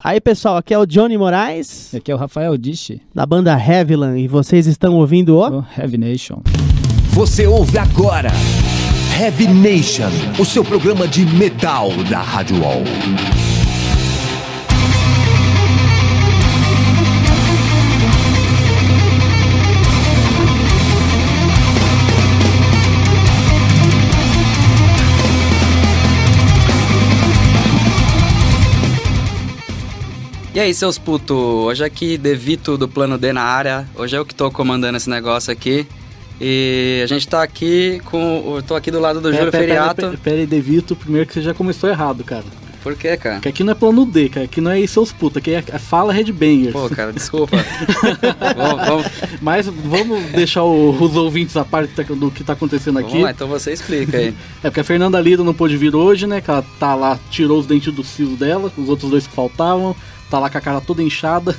Aí pessoal, aqui é o Johnny Moraes. E aqui é o Rafael Dishi. Da banda Heavyland. E vocês estão ouvindo o... o Heavy Nation. Você ouve agora Heavy Nation, o seu programa de metal da Rádio Wall. E aí, seus putos? Hoje aqui, Devito do Plano D na área. Hoje é eu que tô comandando esse negócio aqui. E a gente tá aqui com. Eu tô aqui do lado do Júlio Feriato. Pera, pera aí, Devito, primeiro que você já começou errado, cara. Por quê, cara? Porque aqui não é plano D, cara. Aqui não é seus putos, aqui é, é fala Headbangers. Pô, cara, desculpa. vamos, vamos. Mas vamos deixar o, os ouvintes a parte do que tá acontecendo aqui. Lá, então você explica aí. É porque a Fernanda Lida não pôde vir hoje, né? Que ela tá lá, tirou os dentes do siso dela, os outros dois que faltavam tá lá com a cara toda inchada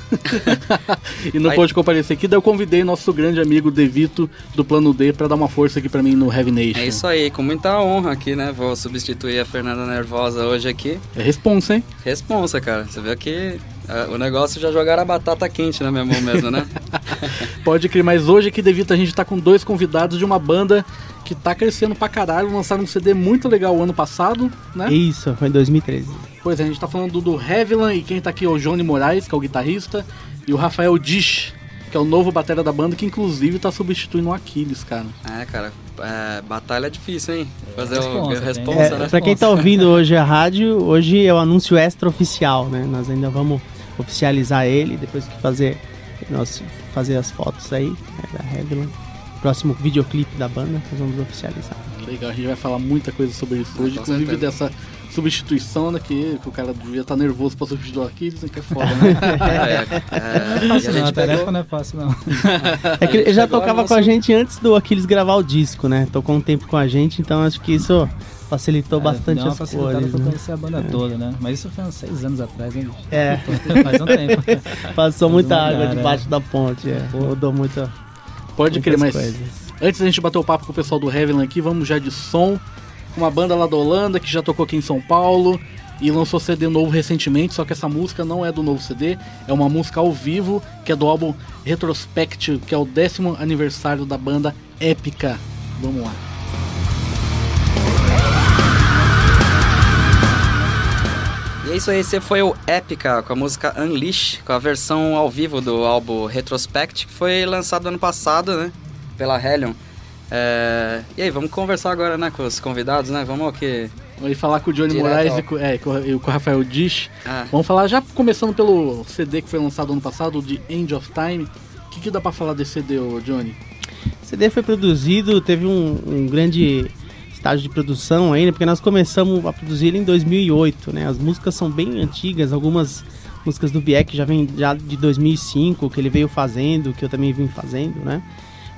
e não Aí... pôde comparecer aqui. Daí eu convidei nosso grande amigo Devito do Plano D para dar uma força aqui para mim no Heavy Nation. É isso aí, com muita honra aqui, né? Vou substituir a Fernanda Nervosa hoje aqui. É responsa, hein? Responsa, cara. Você vê que é, o negócio já jogaram a batata quente na minha mão mesmo, né? Pode crer, mas hoje aqui, Devito, a gente tá com dois convidados de uma banda que tá crescendo pra caralho. Lançaram um CD muito legal ano passado, né? Isso, foi em 2013. Pois é, a gente tá falando do Heavyland e quem tá aqui é o Johnny Moraes, que é o guitarrista, e o Rafael Dish, que é o novo batera da banda, que inclusive tá substituindo o Aquiles, cara. É, cara, é, batalha é difícil, hein? Fazer é, o responsa, é, né? Pra quem tá ouvindo hoje a rádio, hoje é o anúncio extra oficial, né? Nós ainda vamos oficializar ele, depois que fazer nós fazer as fotos aí né, da Heavyland. Próximo videoclipe da banda, nós vamos oficializar. Legal, a gente vai falar muita coisa sobre isso hoje, inclusive dessa substituição, né? Que, que o cara devia estar tá nervoso pra substituir o Aquiles, né? Que é foda, né? é, é, é, não, a, a tarefa pegou... não é fácil, não. É que ele já tocava com a gente antes do Aquiles gravar o disco, né? Tocou um tempo com a gente, então acho que isso facilitou é, bastante as coisas. pra né? conhecer a banda é. toda, né? Mas isso foi uns seis anos atrás, hein? É. Faz um tempo. Passou muita água debaixo é. da ponte, é. Mudou muito. Pode crer, mas coisas. antes da gente bater o papo com o pessoal do Heavenly aqui, vamos já de som uma banda lá da Holanda que já tocou aqui em São Paulo e lançou CD novo recentemente, só que essa música não é do novo CD, é uma música ao vivo, que é do álbum Retrospect, que é o décimo aniversário da banda Épica. Vamos lá. E é isso aí, esse foi o Épica com a música Unleash, com a versão ao vivo do álbum Retrospect, que foi lançado ano passado, né, pela Hellion. É... E aí, vamos conversar agora, né, com os convidados, né? Vamos aqui. Vamos falar com o Johnny Direto Moraes e com, é, com, e com o Rafael Dish. Ah. Vamos falar já começando pelo CD que foi lançado ano passado, de End of Time. O que, que dá pra falar desse CD, Johnny? O CD foi produzido, teve um, um grande estágio de produção ainda, porque nós começamos a produzir ele em 2008, né? As músicas são bem antigas, algumas músicas do Bieck já vem já de 2005, que ele veio fazendo, que eu também vim fazendo, né?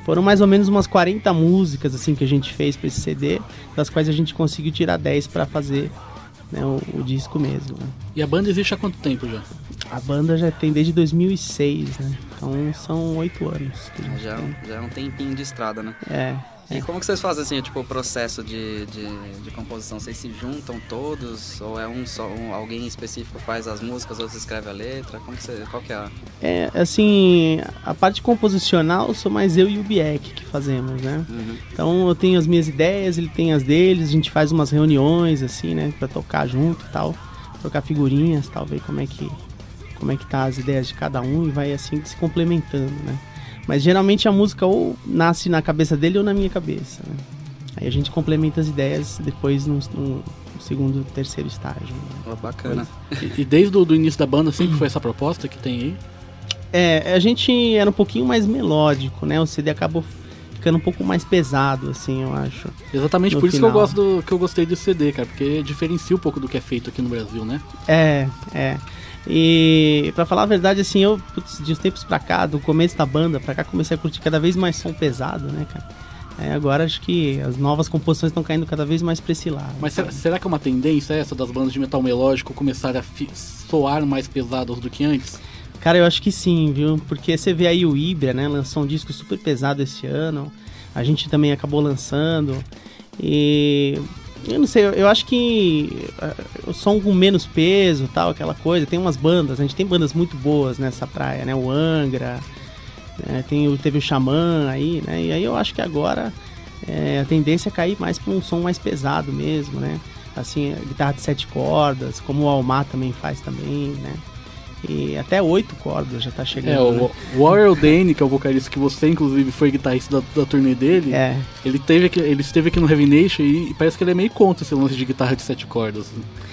Foram mais ou menos umas 40 músicas assim que a gente fez para esse CD, das quais a gente conseguiu tirar 10 para fazer né, o, o, disco mesmo. Né? E a banda existe há quanto tempo já? A banda já tem desde 2006, né? Então são oito anos. Já, já é um tempinho de estrada, né? É. E como que vocês fazem assim, tipo, o processo de, de, de, composição? Vocês se juntam todos? Ou é um só, um, alguém específico faz as músicas, outros escreve a letra? Como que você, qual que é a... É, assim, a parte composicional sou mais eu e o Bieck que fazemos, né? Uhum. Então eu tenho as minhas ideias, ele tem as deles, a gente faz umas reuniões, assim, né? Pra tocar junto e tal, trocar figurinhas, tal, ver como é que, como é que tá as ideias de cada um e vai assim se complementando, né? Mas geralmente a música ou nasce na cabeça dele ou na minha cabeça. Né? Aí a gente complementa as ideias depois no, no segundo, terceiro estágio. Né? Oh, bacana. E, e desde o início da banda sempre foi essa proposta que tem aí? É, a gente era um pouquinho mais melódico, né? O CD acabou ficando um pouco mais pesado, assim, eu acho. Exatamente por final. isso que eu gosto do, que eu gostei do CD, cara, porque diferencia um pouco do que é feito aqui no Brasil, né? É, é. E para falar a verdade, assim, eu, putz, de uns tempos pra cá, do começo da banda pra cá, comecei a curtir cada vez mais som pesado, né, cara? É, agora acho que as novas composições estão caindo cada vez mais pra esse lado. Mas será, será, que é uma tendência essa das bandas de metal melódico começar a soar mais pesadas do que antes? Cara, eu acho que sim, viu? Porque você vê aí o Ibra, né? Lançou um disco super pesado esse ano. A gente também acabou lançando. E eu não sei, eu, acho que uh, o som com menos peso tal, aquela coisa. Tem umas bandas, a gente tem bandas muito boas nessa praia, né? O Angra, né? tem, teve o Xamã aí, né? E aí eu acho que agora é, a tendência é cair mais para um som mais pesado mesmo, né? Assim, guitarra de sete cordas, como o Almar também faz também, né? E até oito cordas já tá chegando. É, o, o Warren Dane, que é o vocalista que você, inclusive, foi guitarrista da, da turnê dele, É. ele, teve aqui, ele esteve aqui no Heavy Nation e, e parece que ele é meio contra esse lance de guitarra de sete cordas.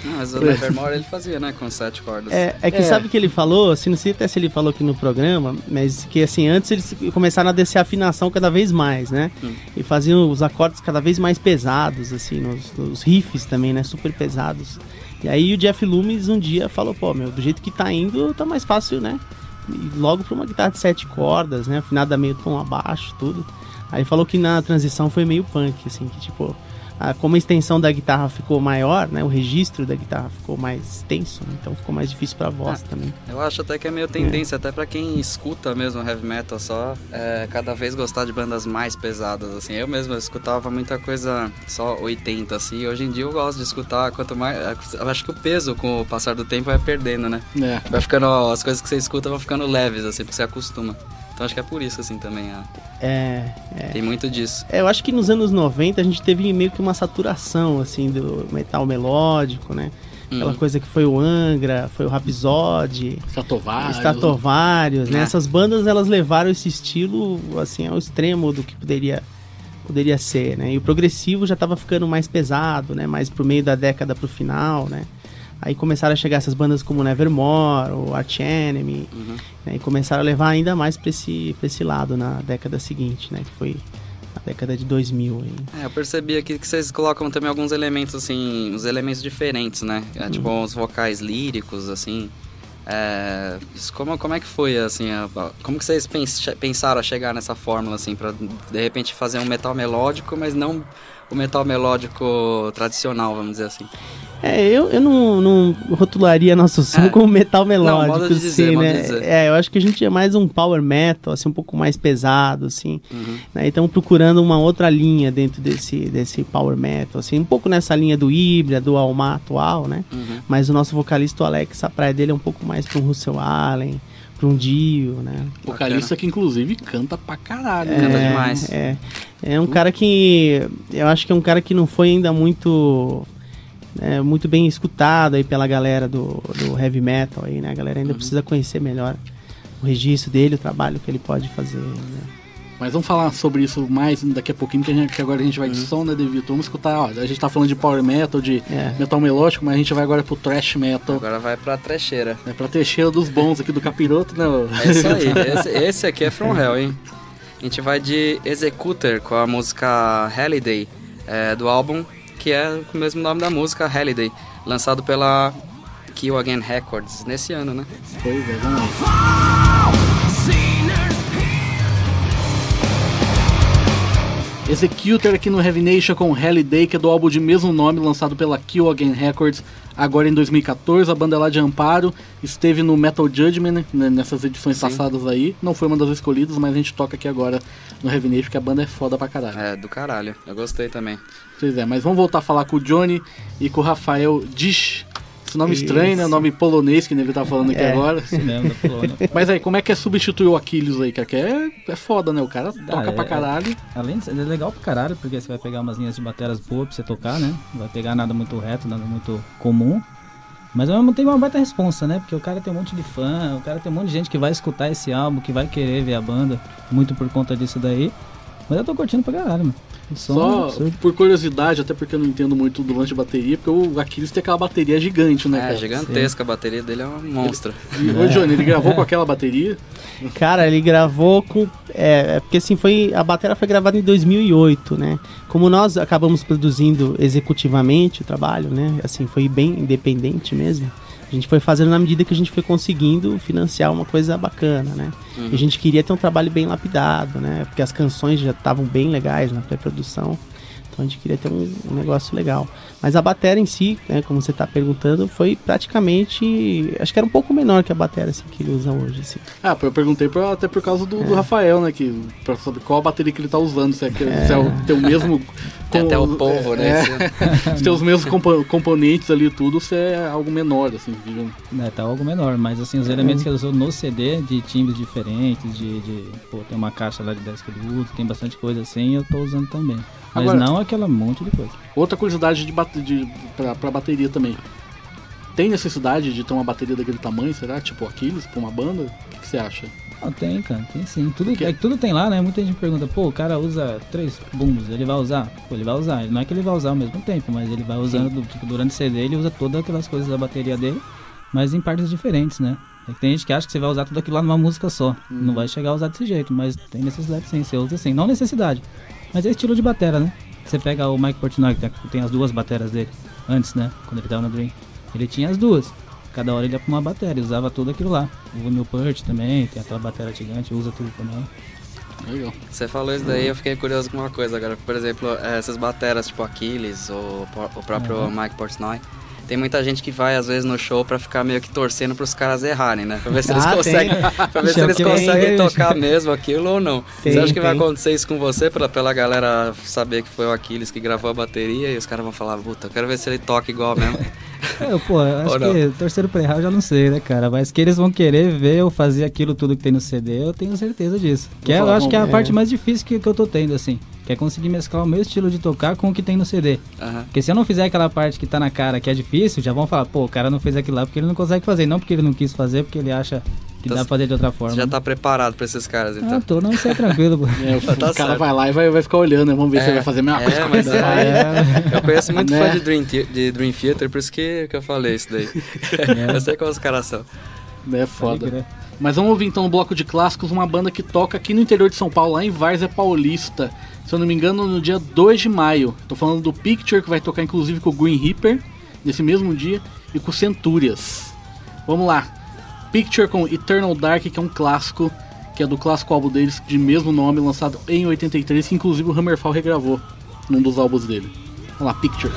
Não, mas o Nevermore ele fazia, né? Com sete cordas. É, é que É. sabe o que ele falou, assim, não sei até se ele falou aqui no programa, mas que assim, antes eles começaram a descer a afinação cada vez mais, né? Hum. E faziam os acordes cada vez mais pesados, assim, nos riffs também, né? Super pesados. E aí o Jeff Loomis um dia falou, pô, meu, do jeito que tá indo, tá mais fácil, né? E logo pra uma guitarra de sete cordas, né? Afinada meio tom abaixo, tudo. Aí falou que na transição foi meio punk, assim, que tipo, a- como a extensão da guitarra ficou maior, né? O registro da guitarra ficou mais extenso, né, então ficou mais difícil pra voz também. Eu acho até que é meio tendência, até pra quem escuta mesmo heavy metal só, é, cada vez gostar de bandas mais pesadas, assim. Eu mesmo eu escutava muita coisa só 80, assim. Hoje em dia eu gosto de escutar, quanto mais... Eu acho que o peso com o passar do tempo vai perdendo, né? É. Vai ficando, as coisas que você escuta vão ficando leves, assim, porque você acostuma. Então acho que é por isso, assim, também. ó. É, Tem muito disso. é, eu acho que nos anos 90 a gente teve meio que uma saturação, assim, do metal melódico, né? Aquela Hum. coisa que foi o Angra, foi o Rhapsody, Stratovarius. Stratovarius, né? É. Essas bandas elas levaram esse estilo assim ao extremo do que poderia poderia ser, né? E o progressivo já estava ficando mais pesado, né? Mais pro meio da década pro final, né? Aí começaram a chegar essas bandas como Nevermore, o Arch Enemy, Uhum. né? e começaram a levar ainda mais para esse pra esse lado na década seguinte, né? Que foi a década de 2000 aí. É, eu percebi aqui que vocês colocam também alguns elementos, assim, uns elementos diferentes, né? É, Tipo, uns vocais líricos, assim. É, como, como é que foi, assim, a- como que vocês pens- pensaram a chegar nessa fórmula, assim, pra de repente fazer um metal melódico, mas não o metal melódico tradicional, vamos dizer assim. É, eu, eu não, não rotularia nosso som É. como metal melódico, dizer, assim, de né? dizer. É, eu acho que a gente é mais um power metal, assim, um pouco mais pesado, assim. Uhum. Né? E estamos procurando uma outra linha dentro desse, desse power metal, assim, um pouco nessa linha do Hybria, do Almar atual, né? Uhum. Mas o nosso vocalista, o Alex, a praia dele é um pouco mais para um Russell Allen, para um Dio, né? Vocalista que inclusive canta pra caralho. Canta né? demais. É, é um cara que eu acho que é um cara que não foi ainda muito é, muito bem escutado aí pela galera do, do heavy metal aí, né? A galera ainda precisa conhecer melhor o registro dele, o trabalho que ele pode fazer. Né? Mas vamos falar sobre isso mais daqui a pouquinho, que, a gente- que agora a gente vai de som, né, Devito? Vamos escutar, ó, a gente tá falando de power metal, de É. metal melódico, mas a gente vai agora pro thrash metal. Agora vai pra trecheira. É pra trecheira dos bons aqui do capiroto, né? É isso aí, esse, esse aqui é From Hell, hein? A gente vai de Executor com a música Holiday, é, do álbum que é o mesmo nome da música, Holiday, lançado pela Kill Again Records nesse ano, né? Pois é. Executor aqui no Heavy Nation com Holiday, que é do álbum de mesmo nome, lançado pela Kill Again Records, agora em 2014. A banda é lá de Amparo esteve no Metal Judgment, né, nessas edições Sim. passadas aí. Não foi uma das escolhidas, mas a gente toca aqui agora no Heavy Nation, porque a banda é foda pra caralho. É, do caralho. Eu gostei também. Pois é, mas vamos voltar a falar com o Johnny e com o Rafael Dish. Esse nome Isso. estranho, né? Nome polonês que ele tá falando aqui É. agora. Isso mesmo, da Polônia. Mas aí, como é que é substituir o Aquiles aí? Que é, é foda, né? O cara toca é- pra caralho. Além de ser é legal pra caralho, porque você vai pegar umas linhas de baterias boas pra você tocar, né? Não vai pegar nada muito reto, nada muito comum. Mas ao mesmo tempo é uma baita responsa, né? Porque o cara tem um monte de fã, o cara tem um monte de gente que vai escutar esse álbum, que vai querer ver a banda, muito por conta disso daí. Mas eu tô curtindo pra caralho, mano. O é Só absurdo. por curiosidade, até porque eu não entendo muito do lance de bateria, porque o Aquiles tem aquela bateria gigante, né, É, cara? gigantesca, a bateria dele é um monstro. E, ô, Johnny, ele gravou com aquela bateria? Cara, ele gravou com. É, é porque assim, foi. A bateria foi gravada em 2008, né? Como nós acabamos produzindo executivamente o trabalho, né? Assim, foi bem independente mesmo. A gente foi fazendo na medida que a gente foi conseguindo financiar uma coisa bacana, né? E a gente queria ter um trabalho bem lapidado, né? Porque as canções já estavam bem legais na pré-produção. Então a gente queria ter um, um negócio legal. Mas a bateria em si, né, como você está perguntando, foi praticamente. Acho que era um pouco menor que a bateria assim, que ele usa hoje. Assim. Ah, eu perguntei pra- até por causa do, É. do Rafael, né? Que, pra saber qual a bateria que ele tá usando. Se é, que- se é o, tem o mesmo Tem até o polvo, né? É, se tem os mesmos compo componentes ali tudo, você é algo menor, assim, digamos. É, tá algo menor, mas assim, os elementos que ele usou no CD, de timbres diferentes, de, de pô, tem uma caixa lá de 10 que ele usa, tem bastante coisa assim, eu tô usando também. Mas Agora, não aquela monte de coisa. Outra curiosidade de, bate de pra, pra bateria também. Tem necessidade de ter uma bateria daquele tamanho, será? Tipo Aquiles, pra uma banda? O que, que você acha? Não, tem, cara, tem sim. Tudo, é, tudo tem lá, né? Muita gente pergunta, pô, o cara usa três bumbos, ele vai usar? Pô, ele vai usar. Não é que ele vai usar ao mesmo tempo, mas ele vai usando, tipo, durante o CD ele usa todas aquelas coisas da bateria dele, mas em partes diferentes, né? É que tem gente que acha que você vai usar tudo aquilo lá numa música só. Hum. Não vai chegar a usar desse jeito, mas tem necessidade sim, você usa sim. Não necessidade, mas é estilo de batera, né? Você pega o Mike Portnoy, que tem as duas bateras dele, antes, né? Quando ele tava no Dream. Ele tinha as duas. Cada hora ele ia pra uma bateria, usava tudo aquilo lá. O Newport também, tem aquela bateria gigante, usa tudo também. Legal. Você falou isso daí, eu fiquei curioso com uma coisa agora. Por exemplo, essas bateras tipo Aquiles ou o próprio uhum. Mike Portnoy tem muita gente que vai, às vezes, no show pra ficar meio que torcendo pros caras errarem, né? Pra ver se eles ah, conseguem, pra ver se eles conseguem tocar mesmo aquilo ou não. Tem, você acha que tem. vai acontecer isso com você, pra, pela galera saber que foi o Aquiles que gravou a bateria e os caras vão falar, puta, eu quero ver se ele toca igual mesmo. É, pô, acho que torcer pra errar eu já não sei, né, cara? Mas que eles vão querer ver eu fazer aquilo tudo que tem no CD, eu tenho certeza disso. Que é, eu acho que é a parte mais difícil que, que eu tô tendo, assim. Que é conseguir mesclar o meu estilo de tocar com o que tem no CD. Uhum. Porque se eu não fizer aquela parte que tá na cara que é difícil, já vão falar, pô, o cara não fez aquilo lá porque ele não consegue fazer. Não porque ele não quis fazer, porque ele acha que então, dá pra fazer de outra forma. já tá preparado pra esses caras, então? Ah, tô, não, isso é tranquilo. é, o, tá o cara vai lá e vai, vai ficar olhando, né? Vamos ver é, se ele vai fazer a mesma é, coisa. É, eu conheço muito né? fã de Dream, de Dream Theater, por isso que, que eu falei isso daí. É. eu sei qual os caras são. É foda. Mas vamos ouvir então no bloco de clássicos uma banda que toca aqui no interior de São Paulo, lá em Várzea Paulista se eu não me engano, no dia 2 de maio. Tô falando do Picture, que vai tocar inclusive com o Green Reaper, nesse mesmo dia, e com Centúrias. Vamos lá. Picture com Eternal Dark, que é um clássico, que é do clássico álbum deles, de mesmo nome, lançado em 83, que inclusive o Hammerfall regravou num dos álbuns dele. Vamos lá, Picture.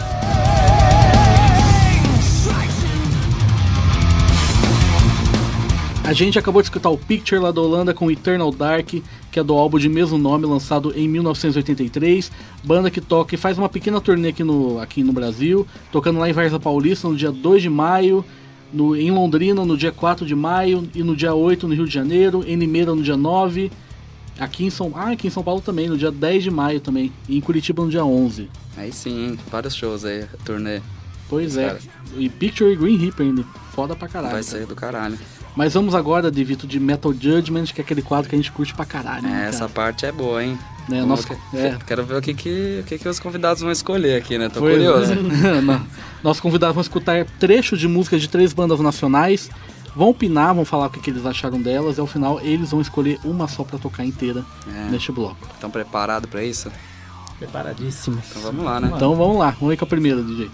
A gente acabou de escutar o Picture lá da Holanda com Eternal Dark, que é do álbum de mesmo nome, lançado em 1983. Banda que toca e faz uma pequena turnê aqui no, aqui no Brasil, tocando lá em Varza Paulista no dia 2 de maio, no, em Londrina no dia 4 de maio e no dia 8 no Rio de Janeiro, em Limeira no dia 9, aqui em São, ah, aqui em São Paulo também, no dia 10 de maio também, e em Curitiba no dia 11. Aí sim, vários shows aí, turnê. Pois é, e Picture e Green Reaper ainda, foda pra caralho. Vai ser do caralho. Mas vamos agora, Devito, de Metal Judgment, que é aquele quadro que a gente curte pra caralho. Né, é, essa parte é boa, hein? É, nosso, é. Quero ver o que, que, o que, que os convidados vão escolher aqui, né? Tô Foi, curioso. Né? Nossos convidados vão escutar trechos de músicas de três bandas nacionais, vão opinar, vão falar o que, que eles acharam delas, e ao final eles vão escolher uma só pra tocar inteira é. neste bloco. Estão preparados pra isso? Preparadíssimos. Então vamos lá, né? Então vamos lá, vamos ver com a primeira, DJ.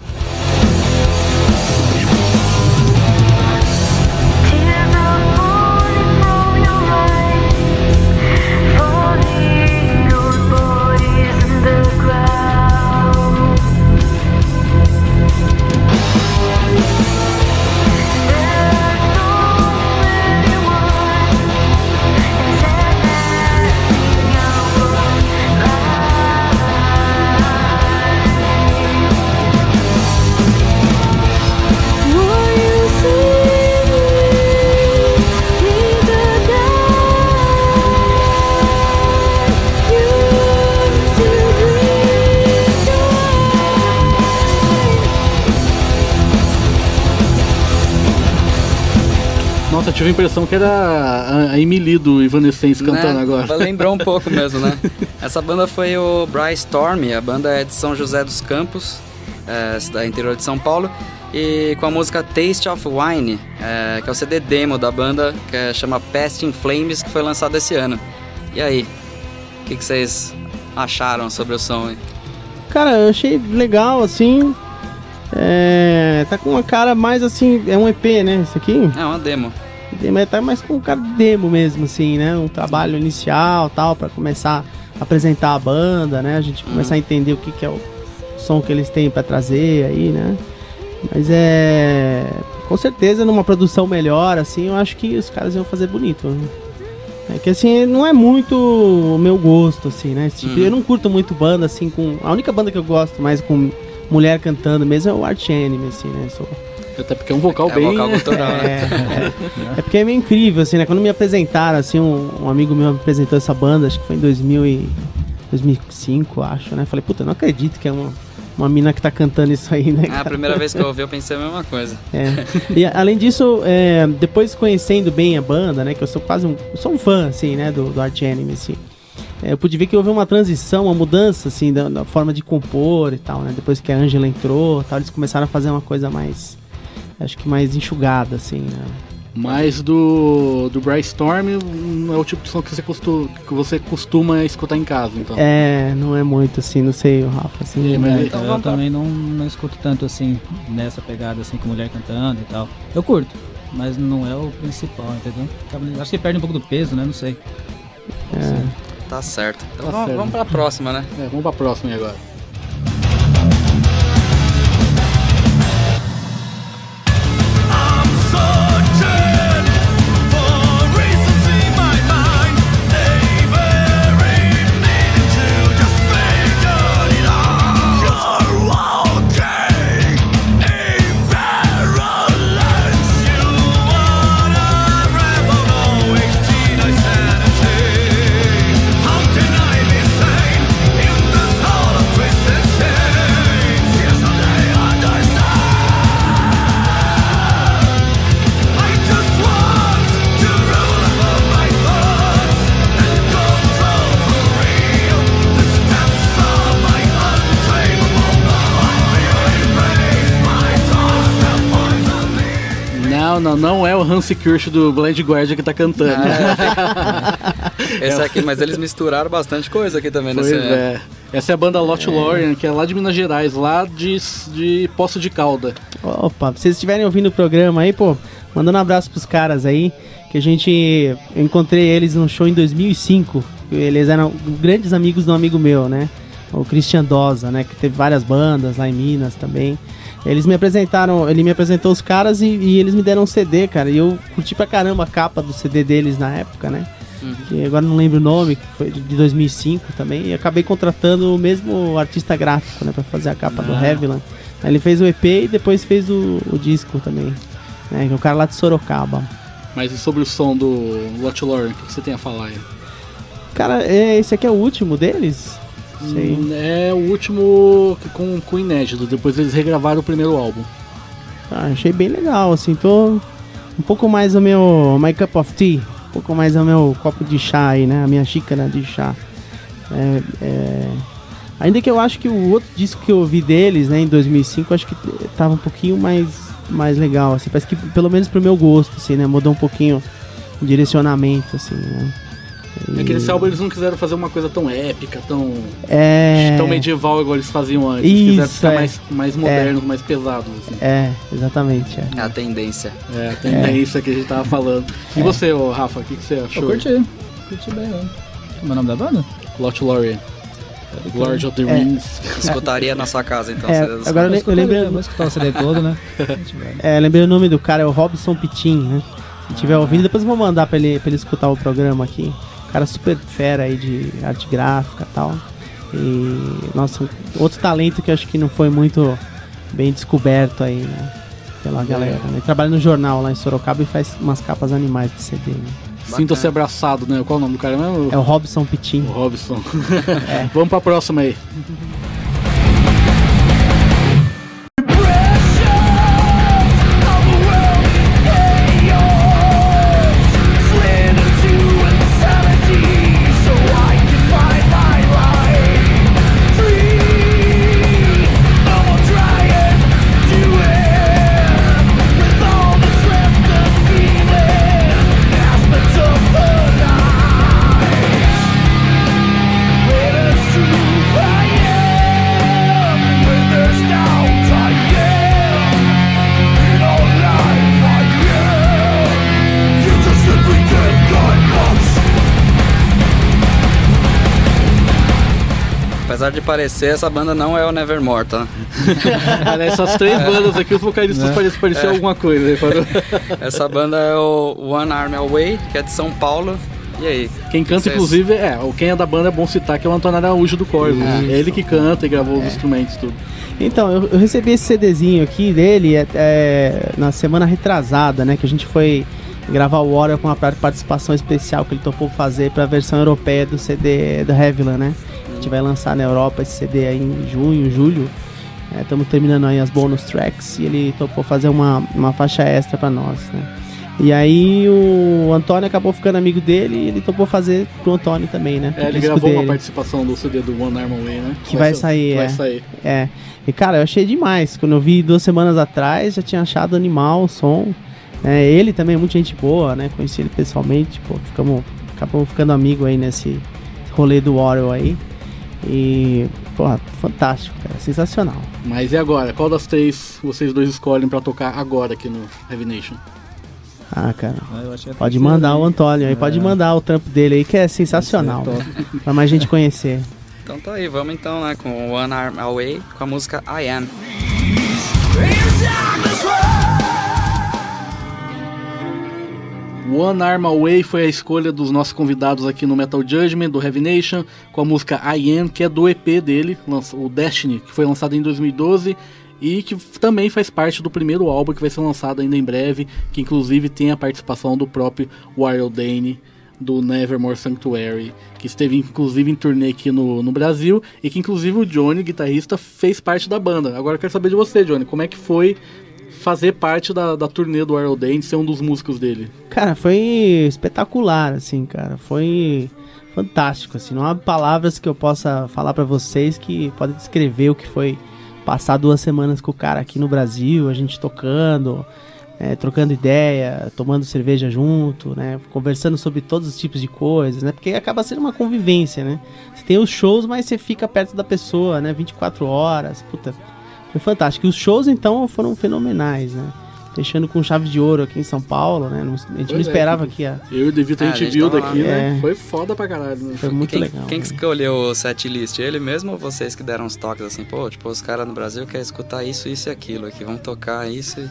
Nossa, eu tive a impressão que era a Emily do Evanescence cantando né? agora. Lembrou um pouco mesmo, né? Essa banda foi o Bryce Storm, a banda é de São José dos Campos, é, da interior de São Paulo, e com a música Taste of Wine, é, que é o CD demo da banda, que é, chama Past in Flames, que foi lançado esse ano. E aí, o que, que vocês acharam sobre o som? Cara, eu achei legal, assim, é, tá com uma cara mais assim, é um EP, né? Isso aqui? É uma demo. Mas tá mais com um cara de demo mesmo, assim, né? Um trabalho inicial tal, para começar a apresentar a banda, né? A gente uhum. começar a entender o que, que é o som que eles têm para trazer aí, né? Mas é. Com certeza, numa produção melhor, assim, eu acho que os caras iam fazer bonito. Né? É que assim, não é muito o meu gosto, assim, né? Tipo, Uhum. Eu não curto muito banda, assim, com. A única banda que eu gosto mais com mulher cantando mesmo é o Art Enemy, assim, né? Sou- Até porque é um vocal É bem. vocal gutural, É, né? é, é porque é meio incrível, assim, né? Quando me apresentaram, assim, um, um amigo meu me apresentou essa banda, acho que foi em 2000 e 2005, acho, né? Falei, puta, eu não acredito que é uma, uma mina que tá cantando isso aí, né? É a primeira vez que eu ouvi, eu pensei a mesma coisa. É. E além disso, é, depois conhecendo bem a banda, né? Que eu sou quase um. eu sou um fã, assim, né? Do, do Art Enemy, assim. é, eu pude ver que houve uma transição, uma mudança, assim, da, da forma de compor e tal, né? Depois que a Angela entrou tal, eles começaram a fazer uma coisa mais. Acho que mais enxugada, assim, né? Mas do, do Brightstorm não é o tipo de som que você, costu, que você costuma escutar em casa, então. É, não é muito assim, não sei, o Rafa, assim. É, mas- É, então eu também não, não escuto tanto assim, nessa pegada assim, com mulher cantando e tal. Eu curto, mas não é o principal, entendeu? Acho que perde um pouco do peso, né? Não sei. é. Tá certo. Então Tá vamos, certo. vamos pra próxima, né? É, vamos pra próxima aí agora. Não, não, não é o Hansi Kirsch do Blind Guardian que tá cantando. Esse aqui, mas eles misturaram bastante coisa aqui também Pois nesse. é. Essa é a banda Lot Lorien, que é lá de Minas Gerais, lá de, de Poço de Calda. Opa, se vocês estiverem ouvindo o programa aí, pô, mandando um abraço pros caras aí, que a gente, eu encontrei eles num show em 2005, eles eram grandes amigos de um amigo meu, né, o Christian Dosa, né, que teve várias bandas lá em Minas também. Eles me apresentaram, ele me apresentou os caras e, e eles me deram um CD, cara, e eu curti pra caramba a capa do CD deles na época, né. Que agora não lembro o nome, que foi de 2005 também, e acabei contratando o mesmo artista gráfico, né, pra fazer a capa do Ah. Heavyland. Aí Ele fez o EP e depois fez o, o disco também, né, que é o cara lá de Sorocaba. Mas e sobre o som do Lot Lorien, o que que você tem a falar aí? Cara, é, esse aqui é o último deles? Sei. Hum, É o último com, com inédito, depois eles regravaram o primeiro álbum. Ah, achei bem legal, assim, tô um pouco mais o meu my cup of tea, um pouco mais o meu copo de chá aí, né, a minha xícara de chá. É, é, Ainda que eu acho que o outro disco que eu ouvi deles, né, em 2005, eu acho que tava um pouquinho mais, mais legal, assim, parece que pelo menos pro meu gosto, assim, né, mudou um pouquinho o direcionamento, assim, né. É que E- nesse álbum eles não quiseram fazer uma coisa tão épica, tão, é... tão medieval igual eles faziam antes. Eles quiseram Isso, ficar é. mais, mais modernos, mais pesados. Assim. É, exatamente, é. É a tendência. É, a tendência que a gente tava falando. E você, ô, Rafa, o que, que você Eu achou? curti. Curti bem, né? Como é o nome da banda? Lot Lorien. Lord of the É. Rings. Escutaria na sua casa, então. É, você- agora eu, le- eu lembrei, Vou escutar o CD todo, né? É, lembrei o nome do cara, é o Robson Pitin, né? Se tiver ouvindo, depois eu vou mandar pra ele, pra ele escutar o programa aqui. Cara super fera aí de arte gráfica e tal. E, nossa, outro talento que acho que não foi muito bem descoberto aí, né? Pela galera, né? Ele trabalha no jornal lá em Sorocaba e faz umas capas animais de CD, né? Sinta-se abraçado, né? Qual é o nome do cara mesmo? É o Robson Pitin. O Robson. Vamos pra próxima aí. Apesar de parecer, essa banda não é o Nevermore, tá? Essas três bandas aqui, os vocalistas parecem parecer alguma coisa. aí, parou? Essa banda é o One Arm Away, que é de São Paulo. E aí? Quem canta, Vocês- inclusive, é, o quem é da banda é bom citar que é o Antônio Araújo do Corvo. É ele que canta e gravou os instrumentos tudo. Então, eu, eu recebi esse CDzinho aqui dele é, é, na semana retrasada, né? Que a gente foi gravar o Warrior com uma participação especial que ele topou fazer pra versão europeia do CD do Heavyland, né? Gente vai lançar na Europa esse CD aí em junho, julho. Estamos terminando aí as bonus tracks e ele topou fazer uma, uma faixa extra pra nós, né? E aí o Antônio acabou ficando amigo dele e ele topou fazer pro Antônio também, né? É, ele gravou uma dele. participação do CD do One Arm Away, né? Que vai sair, que vai é. sair. É. E cara, eu achei demais. Quando eu vi duas semanas atrás, já tinha achado animal o som. É, ele também é muita gente boa, né? Conheci ele pessoalmente, pô, ficamos, acabamos ficando amigo aí nesse rolê do Warrior aí. E, porra, fantástico, cara, sensacional. Mas e agora? Qual das três vocês dois escolhem pra tocar agora aqui no Heavy Nation? Ah, cara. Ah, Pode mandar o Antônio aí, pode É. mandar o trampo dele aí, que é sensacional. Né? Pra mais gente conhecer. Então tá aí, vamos então, né, com One Arm Away, com a música I Am. One Arm Away foi a escolha dos nossos convidados aqui no Metal Judgment, do Heavy Nation, com a música I Am, que é do EP dele, o Destiny, que foi lançado em 2012 e que também faz parte do primeiro álbum que vai ser lançado ainda em breve, que inclusive tem a participação do próprio Wild Dane, do Nevermore Sanctuary, que esteve inclusive em turnê aqui no, no Brasil e que inclusive o Johnny, guitarrista, fez parte da banda. Agora eu quero saber de você, Johnny, como é que foi fazer parte da, da turnê do Wild Dane, ser um dos músicos dele? Cara, foi espetacular, assim, cara. Foi fantástico, assim. Não há palavras que eu possa falar pra vocês que podem descrever o que foi passar duas semanas com o cara aqui no Brasil, a gente tocando, é, trocando ideia, tomando cerveja junto, né? Conversando sobre todos os tipos de coisas, né? Porque acaba sendo uma convivência, né? Você tem os shows, mas você fica perto da pessoa, né? 24 horas, puta. Foi fantástico. E os shows, então, foram fenomenais, né? Fechando com chave de ouro aqui em São Paulo, né? Não- A gente não Pois é, esperava que- que ia. Eu e o Devito a Ah, gente a gente viu daqui, né? é. Foi foda pra caralho. Né? Foi muito quem, legal. Quem que né? escolheu o set list? Ele mesmo ou vocês que deram os toques assim, pô, tipo, os caras no Brasil querem escutar isso, isso e aquilo aqui, vamos tocar isso e...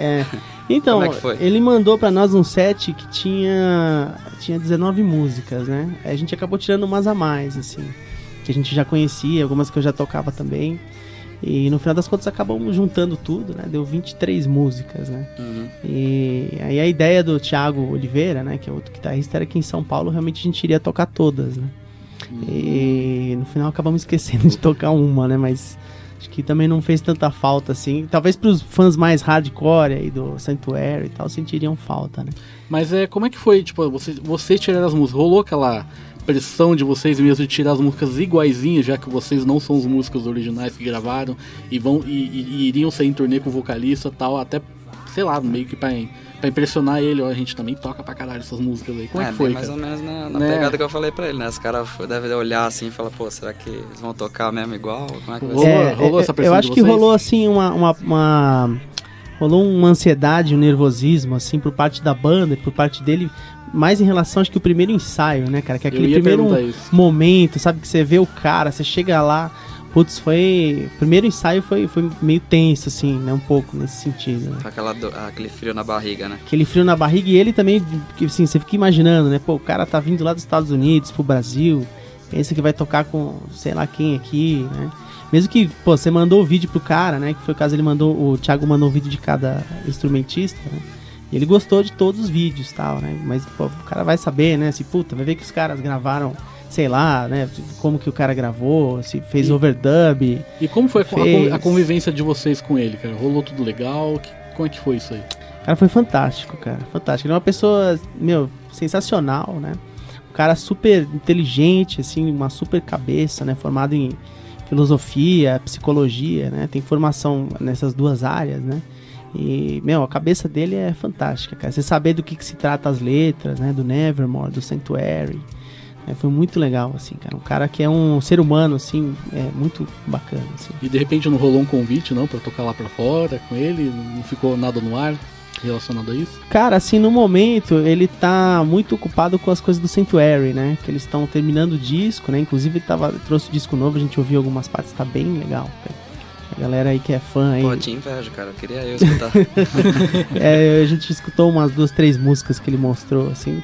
É. Então, Como é que foi? ele mandou pra nós um set que tinha tinha 19 músicas, né? A gente acabou tirando umas a mais, assim, que a gente já conhecia, algumas que eu já tocava também. E no final das contas acabamos juntando tudo, né? Deu 23 músicas, né? Uhum. E aí a ideia do Thiago Oliveira, né, que é outro guitarrista, era que em São Paulo realmente a gente iria tocar todas, né? E no final acabamos esquecendo de tocar uma, né? Mas acho que também não fez tanta falta assim. Talvez pros fãs mais hardcore aí do Sanctuary e tal sentiriam falta, né? Mas é, como é que foi, tipo, vocês, vocês tiraram as músicas? Rolou aquela pressão de vocês mesmo de tirar as músicas iguaizinhas, já que vocês não são os músicos originais que gravaram e vão e, e- e iriam sair em turnê com o vocalista e tal, até, sei lá, meio que pra, pra impressionar ele, ó, a gente também toca pra caralho essas músicas aí. Como é, é, que foi, mais cara? ou menos na, na Né? pegada que eu falei pra ele, né? Os caras devem olhar assim e falar, pô, será que eles vão tocar mesmo igual? Como é que vai Rolou- ser? rolou essa pressão Eu de acho que rolou assim uma, uma, uma- rolou uma ansiedade, um nervosismo assim por parte da banda e por parte dele, mais em relação acho que o primeiro ensaio, né, cara, que é aquele primeiro momento, sabe? Que você vê o cara, você chega lá. Putz, foi. O primeiro ensaio foi, foi meio tenso, assim, né? Um pouco nesse sentido. Né? Com aquela do- aquele frio na barriga, né? Aquele frio na barriga e ele também, que assim, você fica imaginando, né? Pô, o cara tá vindo lá dos Estados Unidos pro Brasil, pensa que vai tocar com sei lá quem aqui, né? Mesmo que, pô, você mandou o vídeo pro cara, né? Que foi o caso, ele mandou, o Thiago mandou o vídeo de cada instrumentista, né? E ele gostou de todos os vídeos e tal, né? Mas, pô, o cara vai saber, né? Se, puta, vai ver que os caras gravaram, sei lá, né? Como que o cara gravou, se fez E- overdub. E como foi Fez. a convivência de vocês com ele, cara? Rolou tudo legal? Que- como é que foi isso aí? Cara, foi fantástico, cara. Fantástico. Ele é uma pessoa, meu, sensacional, né? Um cara super inteligente, assim, uma super cabeça, né? Formado em filosofia, psicologia, né? Tem formação nessas duas áreas, né? E, meu, a cabeça dele é fantástica, cara. Você saber do que, que se trata as letras, né? Do Nevermore, do Sanctuary. né? Foi muito legal, assim, cara. Um cara que é um ser humano, assim, é muito bacana, assim. E de repente não rolou um convite, não, pra tocar lá pra fora com ele? Não ficou nada no ar relacionado a isso? Cara, assim, no momento ele tá muito ocupado com as coisas do Sanctuary, né? Que eles estão terminando o disco, né? Inclusive ele tava, trouxe o disco novo, a gente ouviu algumas partes, tá bem legal. cara. Galera aí que é fã aí. Pô, te invejo, cara. Eu queria eu escutar. é, a gente escutou umas duas, três músicas que ele mostrou, assim.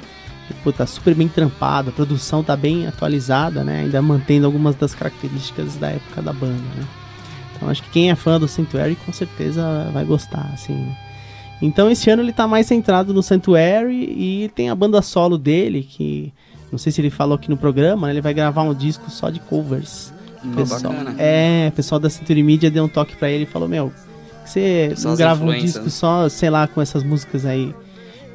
E, pô, tá super bem trampado, a produção tá bem atualizada, né? Ainda mantendo algumas das características da época da banda, né? Então acho que quem é fã do Sanctuary com certeza vai gostar, assim. Então esse ano ele tá mais centrado no Sanctuary e tem a banda solo dele, que não sei se ele falou aqui no programa, né? ele vai gravar um disco só de covers. Pessoal, bacana. é, o pessoal da Century Media deu um toque pra ele e falou, meu, você não as grava um disco né? só, sei lá, com essas músicas aí,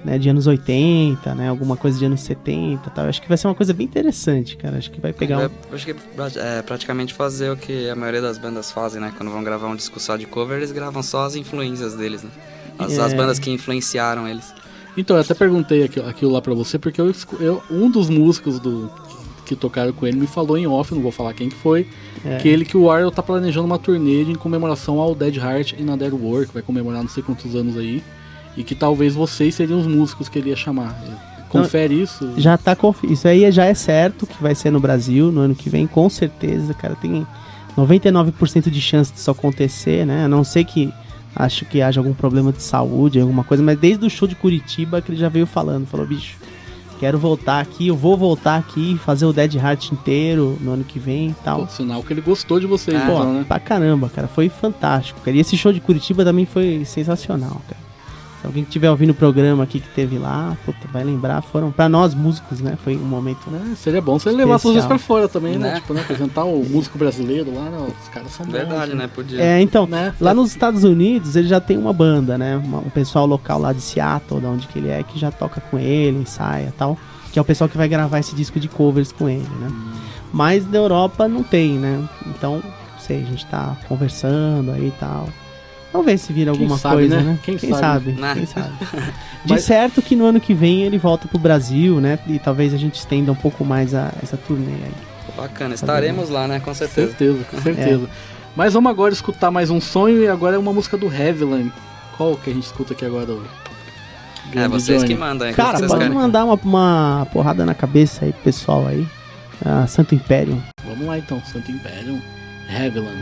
né, de anos 80, né, alguma coisa de anos 70 tal. Acho que vai ser uma coisa bem interessante, cara. Acho que vai pegar um... Eu acho que é praticamente fazer o que a maioria das bandas fazem, né? Quando vão gravar um disco só de cover, eles gravam só as influências deles, né? As, as É. bandas que influenciaram eles. Então, eu até perguntei aquilo, aquilo lá pra você, porque eu, eu- um dos músicos do que tocaram com ele me falou em off, não vou falar quem que foi, É. que ele que o Warrior tá planejando uma turnê em comemoração ao Dead Heart e na Dead War, que vai comemorar não sei quantos anos aí, e que talvez vocês seriam os músicos que ele ia chamar. Confere isso? Já tá confi... Isso aí já é certo que vai ser no Brasil no ano que vem, com certeza, cara. Tem 99% de chance disso acontecer, né? A não ser que acho que haja algum problema de saúde, alguma coisa, mas desde o show de Curitiba que ele já veio falando, falou, bicho, quero voltar aqui, eu vou voltar aqui, fazer o Dead Heart inteiro no ano que vem e tal. Pô, sinal que ele gostou de vocês, Ah, Pô, então, né? pra caramba, cara, foi fantástico, cara. E esse show de Curitiba também foi sensacional, cara. Se alguém que estiver ouvindo o programa aqui que teve lá, puta, vai lembrar, foram pra nós músicos, né? Foi um momento, né? É, seria bom se ele levasse vocês Especial. pra fora também, né? Né? Tipo, né? Apresentar o músico brasileiro lá, né? Os caras são bons. Verdade, né? Podia. É, então, Né? lá nos Estados Unidos ele já tem uma banda, né? Um pessoal local lá de Seattle, da onde que ele é, que já toca com ele, ensaia e tal. Que é o pessoal que vai gravar esse disco de covers com ele, né? Mas da Europa não tem, né? Então, não sei, a gente tá conversando aí e tal. Vamos ver se vira Quem alguma sabe, coisa, né? né? Quem sabe? sabe. Né? Quem sabe? De Mas- certo que no ano que vem ele volta pro Brasil, né? E talvez a gente estenda um pouco mais a, essa turnê aí. Bacana. Estaremos lá, né? Com certeza. Certeza, com certeza. Mas vamos agora escutar mais um sonho e agora é uma música do Heavyland. Qual que a gente escuta aqui agora? É, vocês Johnny? que mandam. é que Cara, pode querem. mandar uma, uma porrada na cabeça aí pro pessoal aí. Ah, Santo Império. Vamos lá então, Santo Império, Heavyland.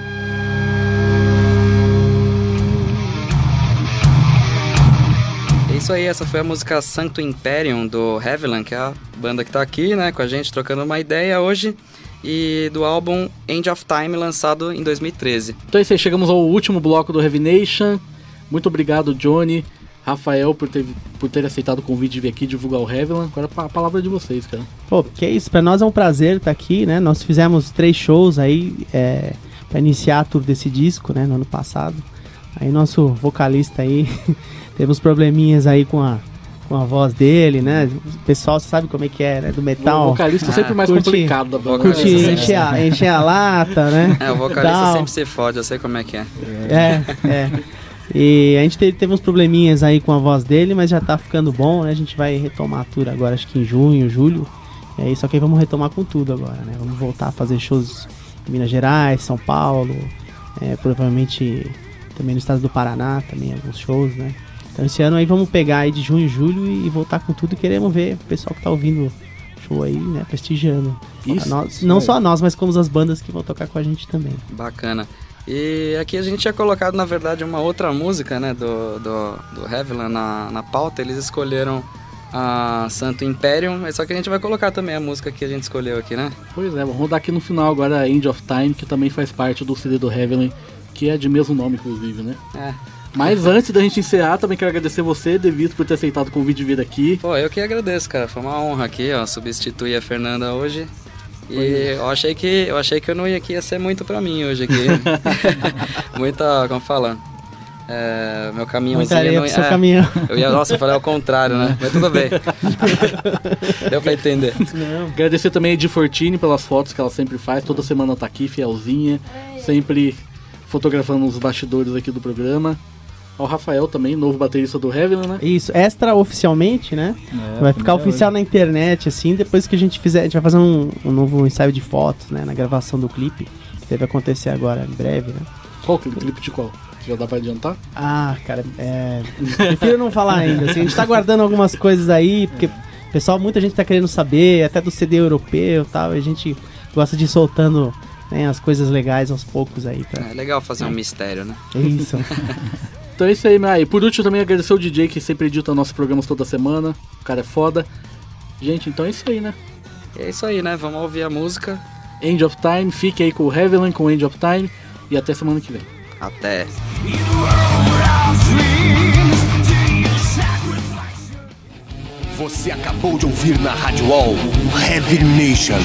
Isso aí, essa foi a música Sancto Imperium do Heavyland, que é a banda que tá aqui, né, com a gente trocando uma ideia hoje. E do álbum End of Time, lançado em 2013. Então é isso aí, chegamos ao último bloco do Heavy Nation. Muito obrigado, Johnny, Rafael, por ter, por ter aceitado o convite de vir aqui divulgar o Heavyland. Agora a palavra é de vocês, cara. Pô, que é isso, pra nós é um prazer estar aqui, né? Nós fizemos três shows aí é, pra iniciar a tour desse disco, né, no ano passado. Aí nosso vocalista aí teve uns probleminhas aí com a, com a voz dele, né? O pessoal sabe como é que é, né? Do o metal. vocalista é sempre mais curte- complicado da banda. Curte né? sempre- encher a, encher a lata, né? É, o vocalista Tal. sempre se fode, eu sei como é que é. É, é. E a gente teve, teve uns probleminhas aí com a voz dele, mas já tá ficando bom, né? A gente vai retomar a tour agora, acho que em junho, julho. E aí, só que aí vamos retomar com tudo agora, né? Vamos voltar a fazer shows em Minas Gerais, São Paulo, é, provavelmente também no estado do Paraná, também alguns shows, né? Então esse ano aí vamos pegar aí de junho, julho e, e voltar com tudo e queremos ver o pessoal que tá ouvindo o show aí, né? Prestigiando. Isso, A nós- isso não só nós, mas como as bandas que vão tocar com a gente também. Bacana. E aqui a gente tinha colocado, na verdade, uma outra música, né, do, do, do Heavyland na, na pauta. Eles escolheram a Santo Imperium, mas só que a gente vai colocar também a música que a gente escolheu aqui, né? Pois é, vamos rodar aqui no final agora a End of Time, que também faz parte do CD do Heavenly, que é de mesmo nome, inclusive, né? É. Mas antes da gente encerrar, também quero agradecer você, Devito, por ter aceitado o convite de vir aqui. Pô, eu que agradeço, cara. Foi uma honra aqui, ó, substituir a Fernanda hoje. E eu achei que eu achei que eu não ia que ia ser muito pra mim hoje aqui. Muita, como fala? É, meu Muita caminhãozinho areia não seu é, caminhão. Eu ia, nossa, eu falei ao contrário, né? Mas tudo bem. Deu pra entender. Agradecer também a Edi Fortini pelas fotos que ela sempre faz, toda semana tá aqui, fielzinha, sempre fotografando os bastidores aqui do programa. Ao Rafael também, novo baterista do Heavenly, né? Isso, extra oficialmente, né? É, vai ficar oficial na internet, assim, depois que a gente fizer. A gente vai fazer um, um novo ensaio de fotos, né? Na gravação do clipe, que deve acontecer agora em breve, né? Qual que clipe de qual? Já dá pra adiantar? Ah, cara, é. Prefiro não falar ainda. Assim, a gente tá guardando algumas coisas aí, porque pessoal, muita gente tá querendo saber, até do CD europeu e tal, e a gente gosta de ir soltando né, as coisas legais aos poucos aí. Pra... É legal fazer um mistério, né? É isso. Então é isso aí, Mai. E por último também agradecer o DJ que sempre edita nossos programas toda semana. O cara é foda. Gente, então é isso aí, né? É isso aí, né? Vamos ouvir a música. End of Time, fique aí com o Heavenly com End of Time e até semana que vem. Até. Você acabou de ouvir na Rádio Wall Heavy Nation.